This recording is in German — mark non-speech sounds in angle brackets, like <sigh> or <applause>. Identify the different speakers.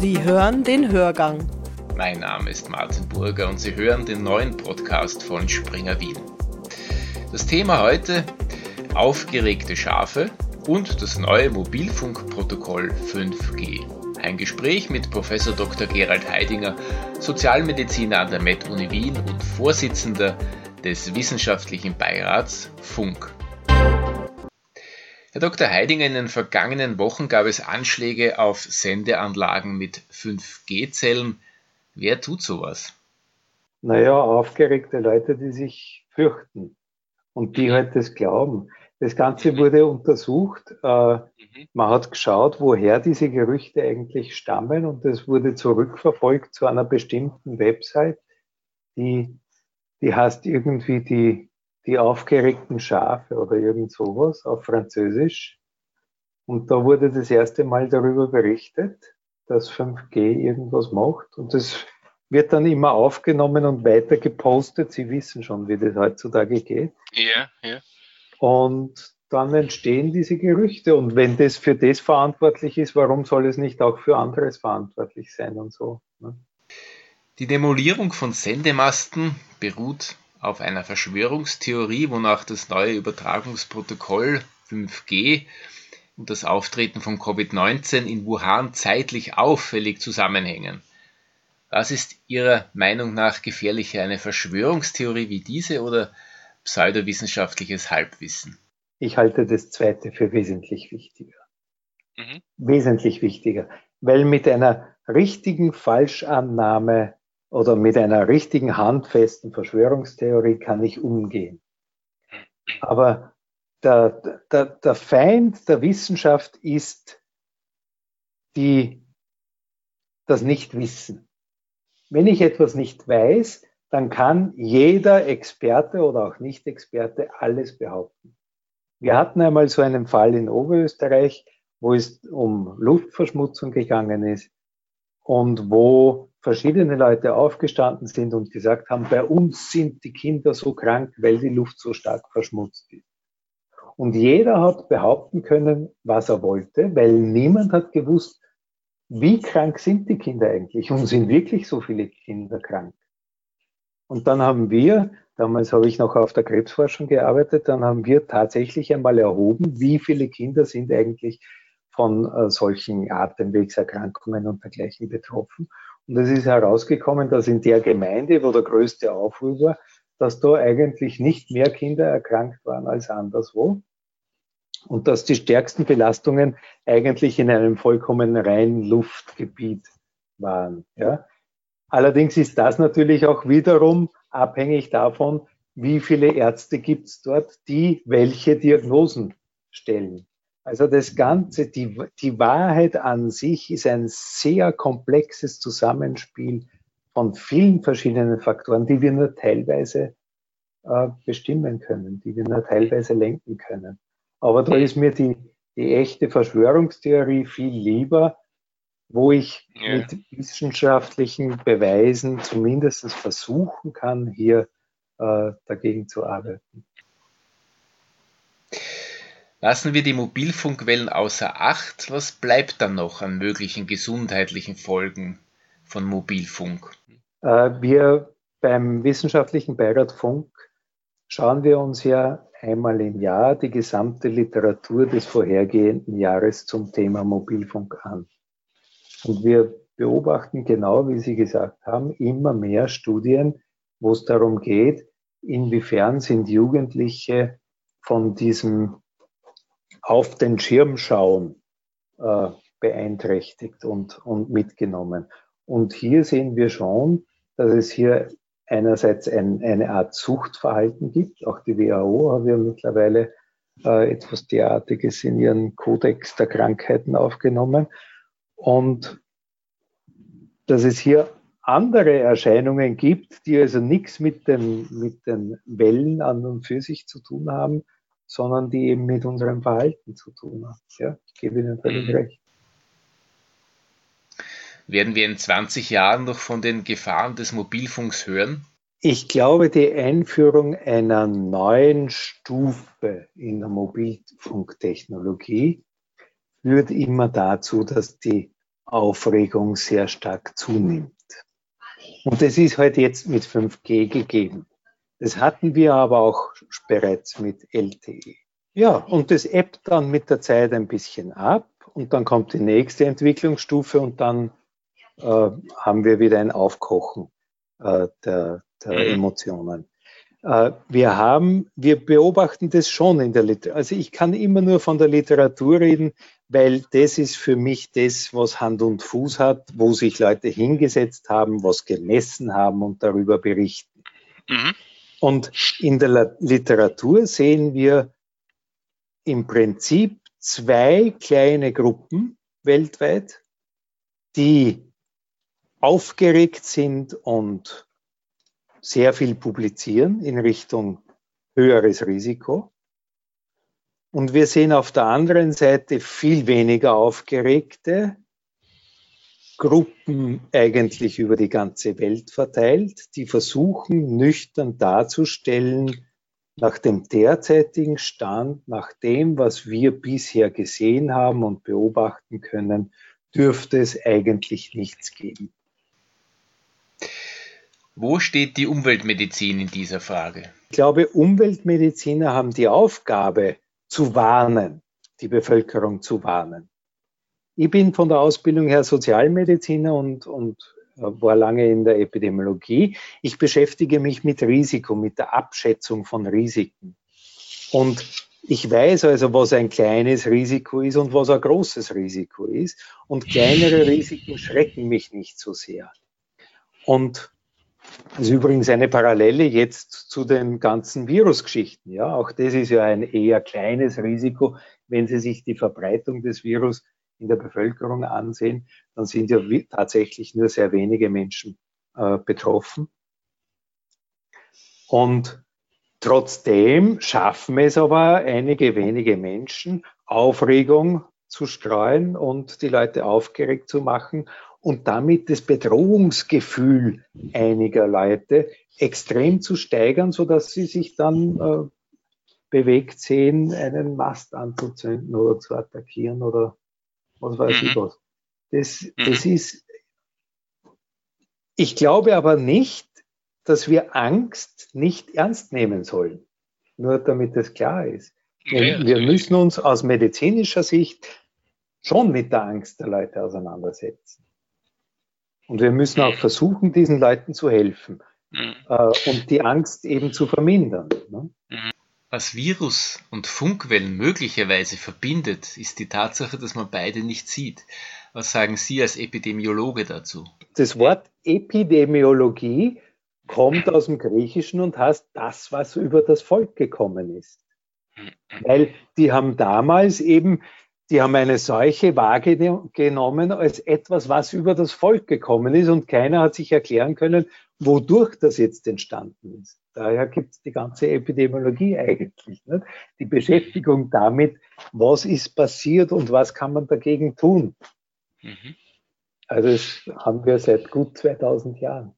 Speaker 1: Sie hören den Hörgang.
Speaker 2: Mein Name ist Martin Burger und Sie hören den neuen Podcast von Springer Wien. Das Thema heute aufgeregte Schafe und das neue Mobilfunkprotokoll 5G. Ein Gespräch mit Prof. Dr. Gerald Heidinger, Sozialmediziner an der Med-Uni Wien und Vorsitzender des Wissenschaftlichen Beirats Funk. Herr Dr. Heidinger, in den vergangenen Wochen gab es Anschläge auf Sendeanlagen mit 5G-Zellen. Wer tut sowas?
Speaker 3: Naja, aufgeregte Leute, die sich fürchten und die halt das glauben. Das Ganze wurde untersucht. Äh, mhm. man hat geschaut, woher diese Gerüchte eigentlich stammen und es wurde zurückverfolgt zu einer bestimmten Website, die, die heißt irgendwie die, die aufgeregten Schafe oder irgend sowas auf Französisch. Und da wurde das erste Mal darüber berichtet, dass 5G irgendwas macht und das wird dann immer aufgenommen und weiter gepostet. Sie wissen schon, wie das heutzutage geht. Ja, ja. Und dann entstehen diese Gerüchte. Und wenn das für das verantwortlich ist, warum soll es nicht auch für anderes verantwortlich sein und so? Ne?
Speaker 2: Die Demolierung von Sendemasten beruht auf einer Verschwörungstheorie, wonach das neue Übertragungsprotokoll 5G und das Auftreten von Covid-19 in Wuhan zeitlich auffällig zusammenhängen. Was ist Ihrer Meinung nach gefährlicher, eine Verschwörungstheorie wie diese oder pseudowissenschaftliches Halbwissen?
Speaker 3: Ich halte das zweite für wesentlich wichtiger. Mhm. Wesentlich wichtiger, weil mit einer richtigen Falschannahme oder mit einer richtigen handfesten Verschwörungstheorie kann ich umgehen. Aber der, der, der Feind der Wissenschaft ist die, das Nichtwissen. Wenn ich etwas nicht weiß, dann kann jeder Experte oder auch Nicht-Experte alles behaupten. Wir hatten einmal so einen Fall in Oberösterreich, wo es um Luftverschmutzung gegangen ist und wo verschiedene Leute aufgestanden sind und gesagt haben, bei uns sind die Kinder so krank, weil die Luft so stark verschmutzt ist. Und jeder hat behaupten können, was er wollte, weil niemand hat gewusst, wie krank sind die Kinder eigentlich und sind wirklich so viele Kinder krank. Und dann haben wir, damals habe ich noch auf der Krebsforschung gearbeitet, dann haben wir tatsächlich einmal erhoben, wie viele Kinder sind eigentlich von äh, solchen Atemwegserkrankungen und dergleichen betroffen. Und es ist herausgekommen, dass in der Gemeinde, wo der größte Aufruhr war, dass da eigentlich nicht mehr Kinder erkrankt waren als anderswo. Und dass die stärksten Belastungen eigentlich in einem vollkommen reinen Luftgebiet waren. Ja. Allerdings ist das natürlich auch wiederum abhängig davon, wie viele Ärzte gibt es dort, die welche Diagnosen stellen. Also das Ganze, die, die Wahrheit an sich ist ein sehr komplexes Zusammenspiel von vielen verschiedenen Faktoren, die wir nur teilweise äh, bestimmen können, die wir nur teilweise lenken können. Aber da ist mir die, die echte Verschwörungstheorie viel lieber, wo ich ja. mit wissenschaftlichen Beweisen zumindest versuchen kann, hier äh, dagegen zu arbeiten.
Speaker 2: Lassen wir die Mobilfunkwellen außer Acht, was bleibt dann noch an möglichen gesundheitlichen Folgen von Mobilfunk?
Speaker 3: Äh, wir beim Wissenschaftlichen Beirat Funk schauen wir uns ja einmal im Jahr die gesamte Literatur des vorhergehenden Jahres zum Thema Mobilfunk an. Und wir beobachten genau, wie Sie gesagt haben, immer mehr Studien, wo es darum geht, inwiefern sind Jugendliche von diesem auf den Schirm schauen äh, beeinträchtigt und, und mitgenommen. Und hier sehen wir schon, dass es hier einerseits ein, eine Art Suchtverhalten gibt. Auch die WHO hat ja mittlerweile äh, etwas derartiges in ihren Kodex der Krankheiten aufgenommen und dass es hier andere Erscheinungen gibt, die also nichts mit den, mit den Wellen an und für sich zu tun haben, sondern die eben mit unserem Verhalten zu tun haben. Ja, ich gebe Ihnen völlig mhm. recht.
Speaker 2: Werden wir in 20 Jahren noch von den Gefahren des Mobilfunks hören?
Speaker 3: Ich glaube, die Einführung einer neuen Stufe in der Mobilfunktechnologie führt immer dazu, dass die Aufregung sehr stark zunimmt. Und das ist halt jetzt mit 5G gegeben. Das hatten wir aber auch bereits mit LTE. Ja, und das ebbt dann mit der Zeit ein bisschen ab und dann kommt die nächste Entwicklungsstufe und dann äh, haben wir wieder ein Aufkochen äh, der, der mhm. Emotionen. Äh, wir haben, wir beobachten das schon in der Literatur. Also ich kann immer nur von der Literatur reden, weil das ist für mich das, was Hand und Fuß hat, wo sich Leute hingesetzt haben, was gemessen haben und darüber berichten. Mhm. Und in der Literatur sehen wir im Prinzip zwei kleine Gruppen weltweit, die aufgeregt sind und sehr viel publizieren in Richtung höheres Risiko. Und wir sehen auf der anderen Seite viel weniger aufgeregte Gruppen eigentlich über die ganze Welt verteilt, die versuchen nüchtern darzustellen, nach dem derzeitigen Stand, nach dem, was wir bisher gesehen haben und beobachten können, dürfte es eigentlich nichts geben.
Speaker 2: Wo steht die Umweltmedizin in dieser Frage?
Speaker 3: Ich glaube, Umweltmediziner haben die Aufgabe zu warnen, die Bevölkerung zu warnen. Ich bin von der Ausbildung her Sozialmediziner und, und äh, war lange in der Epidemiologie. Ich beschäftige mich mit Risiko, mit der Abschätzung von Risiken. Und ich weiß also, was ein kleines Risiko ist und was ein großes Risiko ist. Und kleinere <laughs> Risiken schrecken mich nicht so sehr. Und das ist übrigens eine Parallele jetzt zu den ganzen Virusgeschichten. Ja, auch das ist ja ein eher kleines Risiko. Wenn Sie sich die Verbreitung des Virus in der Bevölkerung ansehen, dann sind ja tatsächlich nur sehr wenige Menschen äh, betroffen. Und trotzdem schaffen es aber einige wenige Menschen, Aufregung zu streuen und die Leute aufgeregt zu machen und damit das Bedrohungsgefühl einiger Leute extrem zu steigern, so dass sie sich dann äh, bewegt sehen, einen Mast anzuzünden oder zu attackieren oder was weiß mhm. ich was. Das, mhm. das ist, ich glaube aber nicht, dass wir Angst nicht ernst nehmen sollen. Nur damit das klar ist. Wir, wir müssen uns aus medizinischer Sicht schon mit der Angst der Leute auseinandersetzen. Und wir müssen auch versuchen, diesen Leuten zu helfen mhm. äh, und die Angst eben zu vermindern. Ne?
Speaker 2: Was Virus und Funkwellen möglicherweise verbindet, ist die Tatsache, dass man beide nicht sieht. Was sagen Sie als Epidemiologe dazu?
Speaker 3: Das Wort Epidemiologie kommt aus dem Griechischen und heißt das, was über das Volk gekommen ist. Weil die haben damals eben die haben eine Seuche wahrgenommen als etwas, was über das Volk gekommen ist und keiner hat sich erklären können, wodurch das jetzt entstanden ist. Daher gibt es die ganze Epidemiologie eigentlich. Nicht? Die Beschäftigung damit, was ist passiert und was kann man dagegen tun. Mhm. Also das haben wir seit gut 2000 Jahren.